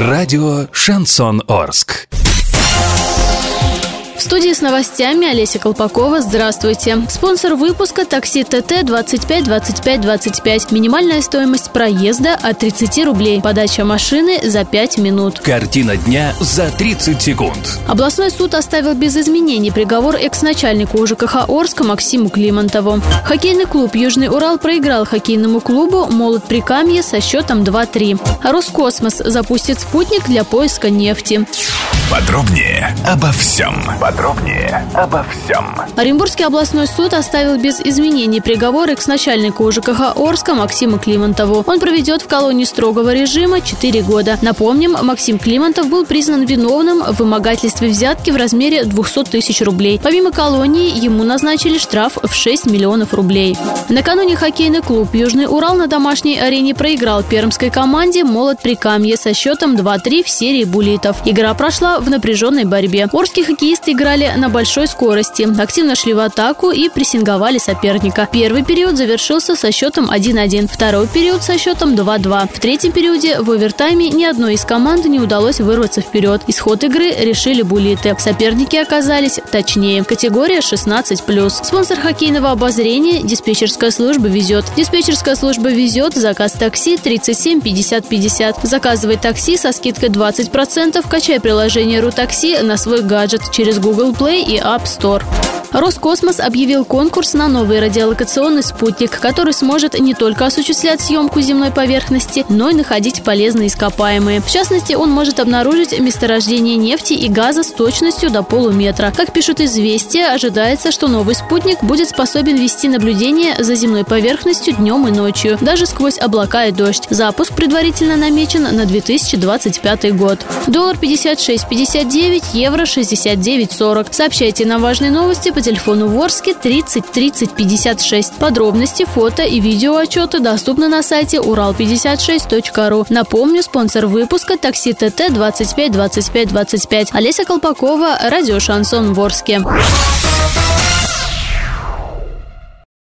Радио «Шансон Орск». В студии с новостями Олеся Колпакова. Здравствуйте. Спонсор выпуска такси ТТ 25 25 25. Минимальная стоимость проезда от 30 рублей. Подача машины за 5 минут. Картина дня за 30 секунд. Областной суд оставил без изменений приговор экс-начальнику УЖКХ Орска Максиму Климонтову. Хоккейный клуб «Южный Урал» проиграл хоккейному клубу «Молот Прикамье» со счетом 2-3. Роскосмос запустит спутник для поиска нефти. Подробнее обо всем. Подробнее обо всем. Оренбургский областной суд оставил без изменений приговор экс-начальнику УЖКХ Орска Максима Климонтову. Он проведет в колонии строгого режима 4 года. Напомним, Максим Климонтов был признан виновным в вымогательстве взятки в размере 200 тысяч рублей. Помимо колонии, ему назначили штраф в 6 миллионов рублей. Накануне хоккейный клуб «Южный Урал» на домашней арене проиграл пермской команде «Молот Прикамье» со счетом 2-3 в серии буллитов. Игра прошла в напряженной борьбе. Орские хоккеисты играли на большой скорости, активно шли в атаку и прессинговали соперника. Первый период завершился со счетом 1-1, второй период со счетом 2-2. В третьем периоде в овертайме ни одной из команд не удалось вырваться вперед. Исход игры решили булиты. Соперники оказались точнее. Категория 16+. Спонсор хоккейного обозрения – диспетчерская служба «Везет». Диспетчерская служба «Везет» заказ такси 37 50 50. Заказывай такси со скидкой 20%, качай приложение приложение «Рутакси» на свой гаджет через Google Play и App Store. Роскосмос объявил конкурс на новый радиолокационный спутник, который сможет не только осуществлять съемку земной поверхности, но и находить полезные ископаемые. В частности, он может обнаружить месторождение нефти и газа с точностью до полуметра. Как пишут «Известия», ожидается, что новый спутник будет способен вести наблюдение за земной поверхностью днем и ночью, даже сквозь облака и дождь. Запуск предварительно намечен на 2025 год. Доллар 56,59, евро 69,40. Сообщайте на важные новости по телефону Ворске 30 30 56. Подробности, фото и видео отчеты доступны на сайте урал56.ру. Напомню, спонсор выпуска такси ТТ 25 25 25. Олеся Колпакова, радио «Шансон Ворске».